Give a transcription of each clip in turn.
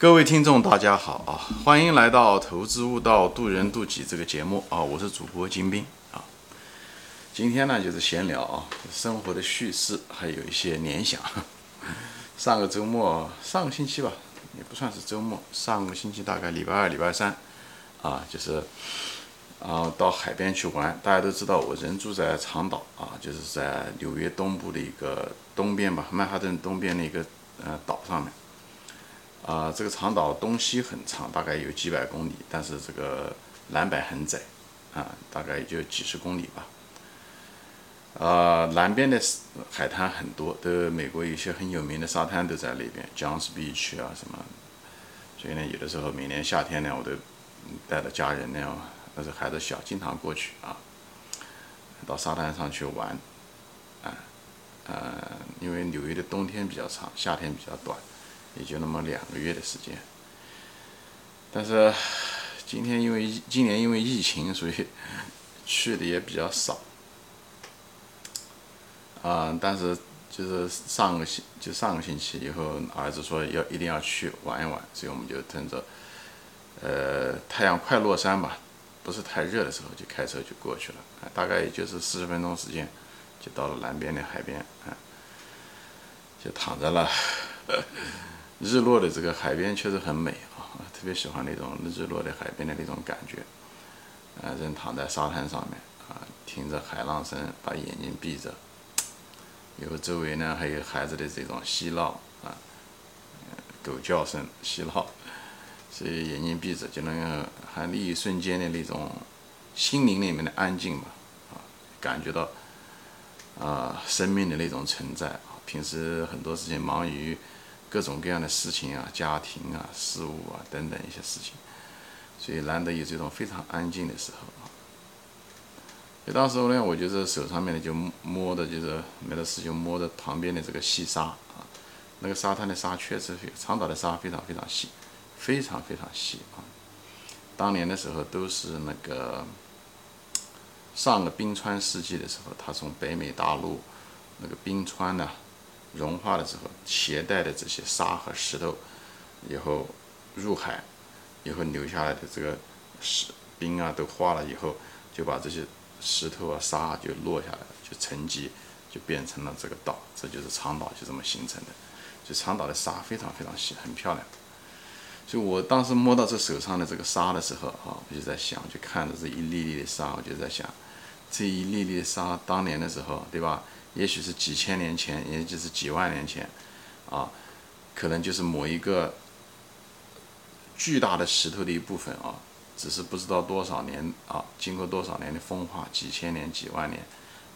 各位听众，大家好啊！欢迎来到《投资悟道，渡人渡己》这个节目啊！我是主播金兵啊。今天呢，就是闲聊啊，生活的叙事，还有一些联想。上个周末，上个星期吧，也不算是周末，上个星期大概礼拜二、礼拜三啊，就是啊，到海边去玩。大家都知道，我人住在长岛啊，就是在纽约东部的一个东边吧，曼哈顿东边的一个呃岛上面。啊，这个长岛东西很长，大概有几百公里，但是这个南北很窄，啊，大概也就几十公里吧。啊，南边的海滩很多，都美国有些很有名的沙滩都在那边，Johns Beach 啊什么。所以呢，有的时候每年夏天呢，我都带着家人呢，那时候孩子小，经常过去啊，到沙滩上去玩，啊，呃，因为纽约的冬天比较长，夏天比较短。也就那么两个月的时间，但是今天因为今年因为疫情，所以去的也比较少。啊，但是就是上个星就上个星期以后，儿子说要一定要去玩一玩，所以我们就趁着呃太阳快落山吧，不是太热的时候，就开车就过去了。大概也就是四十分钟时间，就到了南边的海边，啊，就躺在了。日落的这个海边确实很美啊，特别喜欢那种日落的海边的那种感觉。啊，人躺在沙滩上面啊，听着海浪声，把眼睛闭着，有周围呢还有孩子的这种嬉闹啊，狗叫声嬉闹，所以眼睛闭着就能还那一瞬间的那种心灵里面的安静吧，啊，感觉到啊生命的那种存在啊。平时很多事情忙于。各种各样的事情啊，家庭啊，事务啊，等等一些事情，所以难得有这种非常安静的时候啊。就当时候呢，我就是手上面呢就摸的，就是没得事就摸着旁边的这个细沙啊，那个沙滩的沙确实非长岛的沙非常非常细，非常非常细啊。当年的时候都是那个上个冰川世纪的时候，它从北美大陆那个冰川呢。融化的时候，携带的这些沙和石头，以后入海，以后留下来的这个石冰啊，都化了以后，就把这些石头啊、沙就落下来了，就沉积，就变成了这个岛，这就是长岛，就这么形成的。就长岛的沙非常非常细，很漂亮。所以我当时摸到这手上的这个沙的时候，啊，我就在想，就看着这一粒粒的沙，我就在想，这一粒粒的沙，当年的时候，对吧？也许是几千年前，也就是几万年前，啊，可能就是某一个巨大的石头的一部分啊，只是不知道多少年啊，经过多少年的风化，几千年、几万年，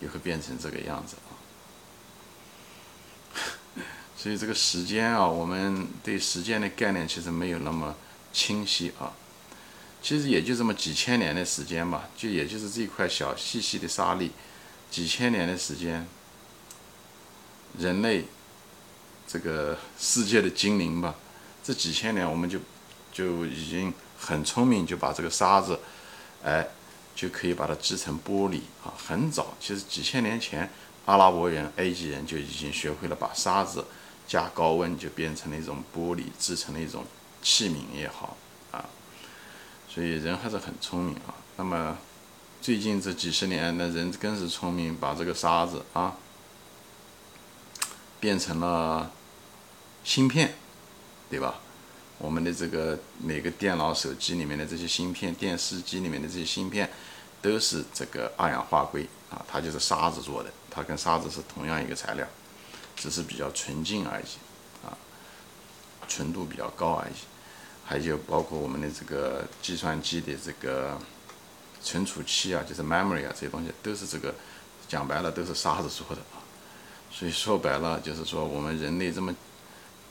也会变成这个样子啊。所以这个时间啊，我们对时间的概念其实没有那么清晰啊。其实也就这么几千年的时间吧，就也就是这一块小细细的沙粒，几千年的时间。人类这个世界的精灵吧，这几千年我们就就已经很聪明，就把这个沙子，哎，就可以把它制成玻璃啊。很早，其实几千年前，阿拉伯人、埃及人就已经学会了把沙子加高温就变成了一种玻璃，制成了一种器皿也好啊。所以人还是很聪明啊。那么最近这几十年，那人更是聪明，把这个沙子啊。变成了芯片，对吧？我们的这个每个电脑、手机里面的这些芯片，电视机里面的这些芯片，都是这个二氧化硅啊，它就是沙子做的，它跟沙子是同样一个材料，只是比较纯净而已，啊，纯度比较高而已。还有包括我们的这个计算机的这个存储器啊，就是 memory 啊，这些东西都是这个，讲白了都是沙子做的。所以说白了，就是说我们人类这么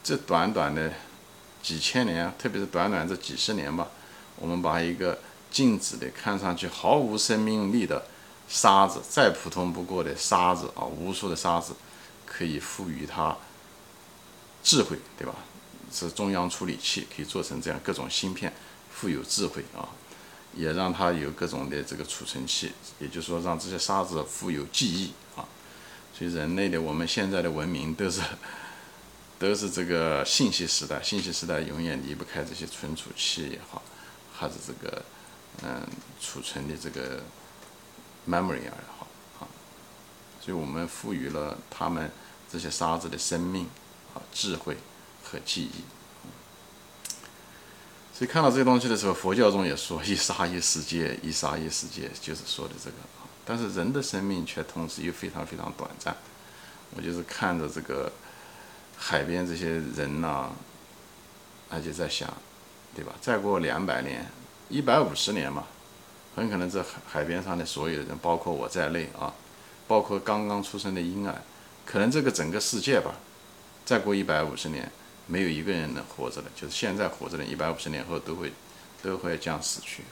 这短短的几千年，特别是短短这几十年吧，我们把一个静止的、看上去毫无生命力的沙子，再普通不过的沙子啊，无数的沙子，可以赋予它智慧，对吧？是中央处理器，可以做成这样各种芯片，富有智慧啊，也让它有各种的这个储存器，也就是说，让这些沙子富有记忆啊。所以人类的我们现在的文明都是都是这个信息时代，信息时代永远离不开这些存储器也好，还是这个嗯储存的这个 memory 也好啊，所以我们赋予了他们这些沙子的生命啊、智慧和记忆。所以看到这些东西的时候，佛教中也说一沙一世界，一沙一世界，就是说的这个。但是人的生命却同时又非常非常短暂。我就是看着这个海边这些人呐，他就在想，对吧？再过两百年、一百五十年嘛，很可能这海海边上的所有的人，包括我在内啊，包括刚刚出生的婴儿，可能这个整个世界吧，再过一百五十年。没有一个人能活着的，就是现在活着的，一百五十年后都会都会将死去。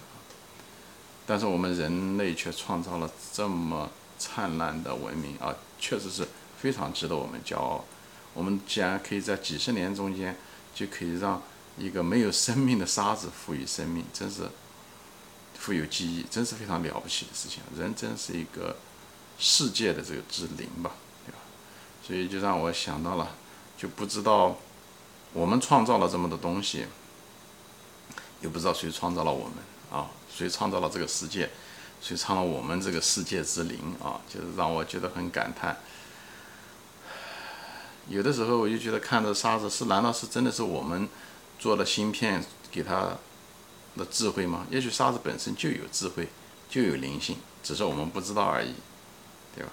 但是我们人类却创造了这么灿烂的文明啊，确实是非常值得我们骄傲。我们竟然可以在几十年中间就可以让一个没有生命的沙子赋予生命，真是富有记忆，真是非常了不起的事情。人真是一个世界的这个之灵吧，对吧？所以就让我想到了，就不知道。我们创造了这么多东西，又不知道谁创造了我们啊？谁创造了这个世界？谁创造我们这个世界之灵啊？就是让我觉得很感叹。有的时候我就觉得看着沙子是，难道是真的是我们做的芯片给它的智慧吗？也许沙子本身就有智慧，就有灵性，只是我们不知道而已，对吧？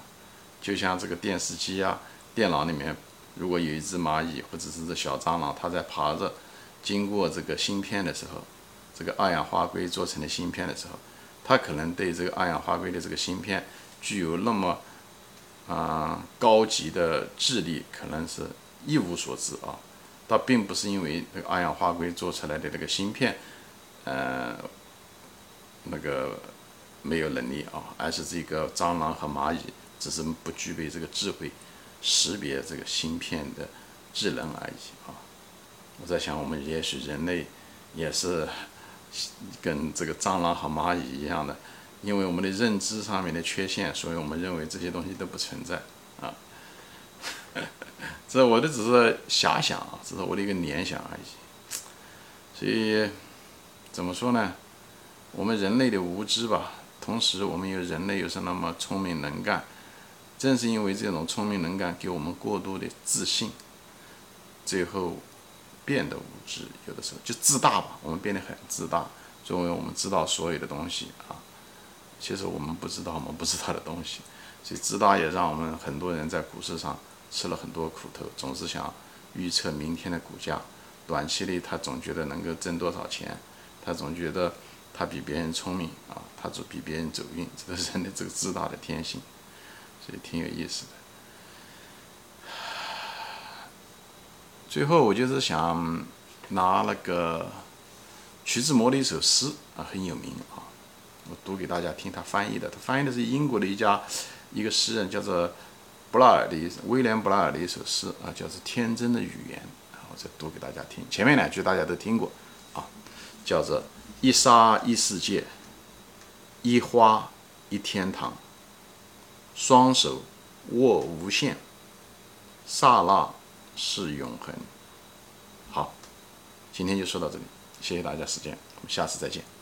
就像这个电视机啊，电脑里面。如果有一只蚂蚁或者是只小蟑螂，它在爬着经过这个芯片的时候，这个二氧化硅做成的芯片的时候，它可能对这个二氧化硅的这个芯片具有那么啊高级的智力，可能是一无所知啊。倒并不是因为这个二氧化硅做出来的这个芯片，呃，那个没有能力啊，而是这个蟑螂和蚂蚁只是不具备这个智慧。识别这个芯片的智能而已啊！我在想，我们也许人类也是跟这个蟑螂和蚂蚁一样的，因为我们的认知上面的缺陷，所以我们认为这些东西都不存在啊。这我的只是遐想啊，只是我的一个联想而已。所以怎么说呢？我们人类的无知吧，同时我们又人类又是那么聪明能干。正是因为这种聪明能干，给我们过度的自信，最后变得无知。有的时候就自大吧，我们变得很自大，认为我们知道所有的东西啊。其实我们不知道我们不知道的东西，所以自大也让我们很多人在股市上吃了很多苦头，总是想预测明天的股价。短期内他总觉得能够挣多少钱，他总觉得他比别人聪明啊，他就比别人走运，这是人的这个自大的天性。所以挺有意思的。最后，我就是想拿那个徐志摩的一首诗啊，很有名啊，我读给大家听。他翻译的，他翻译的是英国的一家一个诗人，叫做布拉尔的威廉布拉尔的一首诗啊，叫做《天真的语言》，我再读给大家听。前面两句大家都听过啊，叫做“一沙一世界，一花一天堂”。双手握无限，刹那是永恒。好，今天就说到这里，谢谢大家时间，我们下次再见。